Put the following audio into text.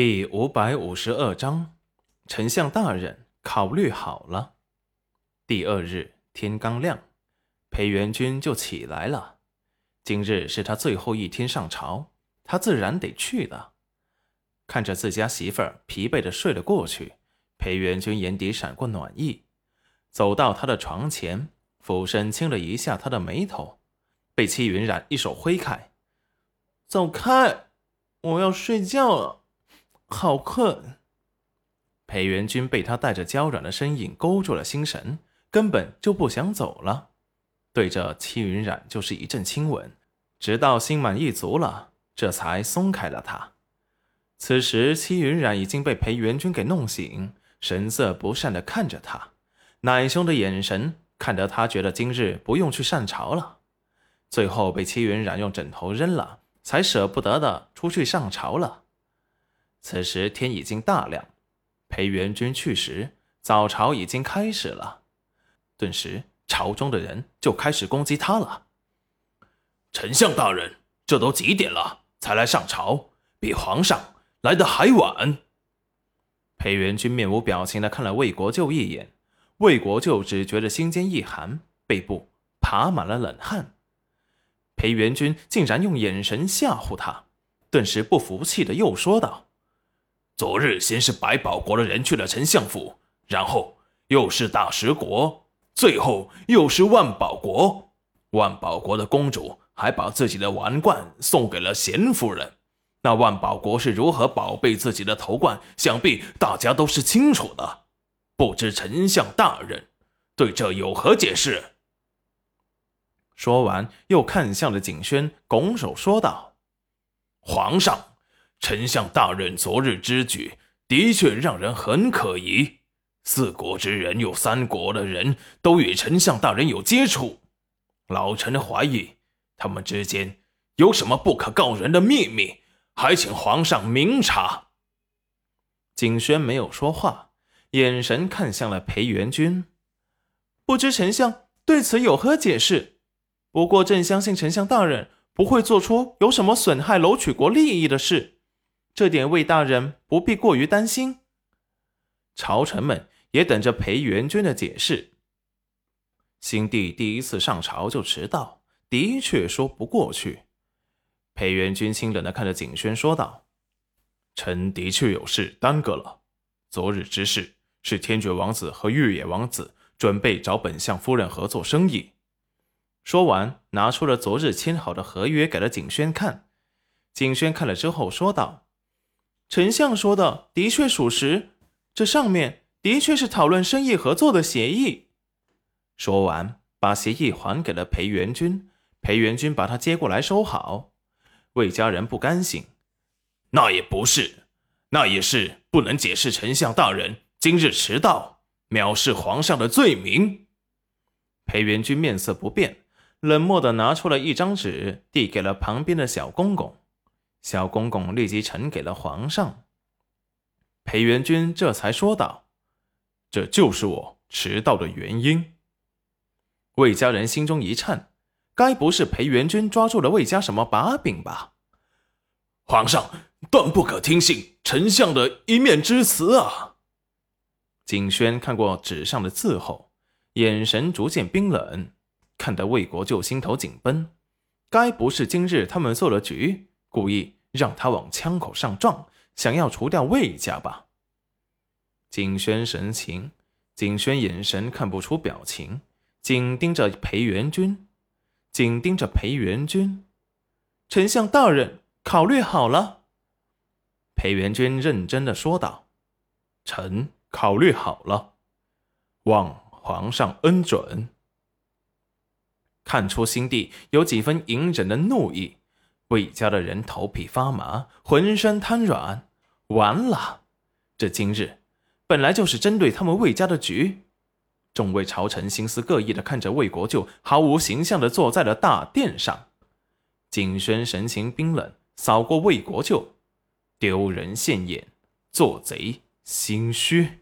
第五百五十二章，丞相大人考虑好了。第二日天刚亮，裴元君就起来了。今日是他最后一天上朝，他自然得去了。看着自家媳妇儿疲惫的睡了过去，裴元君眼底闪过暖意，走到他的床前，俯身亲了一下他的眉头，被戚云染一手挥开：“走开，我要睡觉了。”好困。裴元君被他带着娇软的身影勾住了心神，根本就不想走了，对着戚云染就是一阵亲吻，直到心满意足了，这才松开了他。此时戚云染已经被裴元君给弄醒，神色不善的看着他，奶凶的眼神看得他觉得今日不用去上朝了。最后被戚云染用枕头扔了，才舍不得的出去上朝了。此时天已经大亮，裴元君去时，早朝已经开始了。顿时，朝中的人就开始攻击他了。丞相大人，这都几点了才来上朝，比皇上来的还晚。裴元君面无表情的看了魏国舅一眼，魏国舅只觉得心间一寒，背部爬满了冷汗。裴元君竟然用眼神吓唬他，顿时不服气的又说道。昨日先是百宝国的人去了丞相府，然后又是大食国，最后又是万宝国。万宝国的公主还把自己的王冠送给了贤夫人。那万宝国是如何宝贝自己的头冠，想必大家都是清楚的。不知丞相大人对这有何解释？说完，又看向了景轩，拱手说道：“皇上。”丞相大人昨日之举，的确让人很可疑。四国之人有三国的人都与丞相大人有接触，老臣怀疑他们之间有什么不可告人的秘密，还请皇上明察。景轩没有说话，眼神看向了裴元君，不知丞相对此有何解释？不过朕相信丞相大人不会做出有什么损害楼曲国利益的事。这点魏大人不必过于担心，朝臣们也等着裴元君的解释。新帝第一次上朝就迟到，的确说不过去。裴元君清冷的看着景轩说道：“臣的确有事耽搁了。昨日之事是天爵王子和玉野王子准备找本相夫人合作生意。”说完，拿出了昨日签好的合约给了景轩看。景轩看了之后说道。丞相说的的确属实，这上面的确是讨论生意合作的协议。说完，把协议还给了裴元君。裴元君把他接过来收好。魏家人不甘心，那也不是，那也是不能解释丞相大人今日迟到，藐视皇上的罪名。裴元君面色不变，冷漠的拿出了一张纸，递给了旁边的小公公。小公公立即呈给了皇上。裴元君这才说道：“这就是我迟到的原因。”魏家人心中一颤，该不是裴元君抓住了魏家什么把柄吧？皇上断不可听信丞相的一面之词啊！景轩看过纸上的字后，眼神逐渐冰冷，看得魏国舅心头紧绷。该不是今日他们做了局，故意？让他往枪口上撞，想要除掉魏家吧。景轩神情，景轩眼神看不出表情，紧盯着裴元君，紧盯着裴元君。丞相大人，考虑好了。裴元君认真的说道：“臣考虑好了，望皇上恩准。”看出新帝有几分隐忍的怒意。魏家的人头皮发麻，浑身瘫软。完了，这今日本来就是针对他们魏家的局。众位朝臣心思各异的看着魏国舅毫无形象的坐在了大殿上。景轩神情冰冷，扫过魏国舅，丢人现眼，做贼心虚。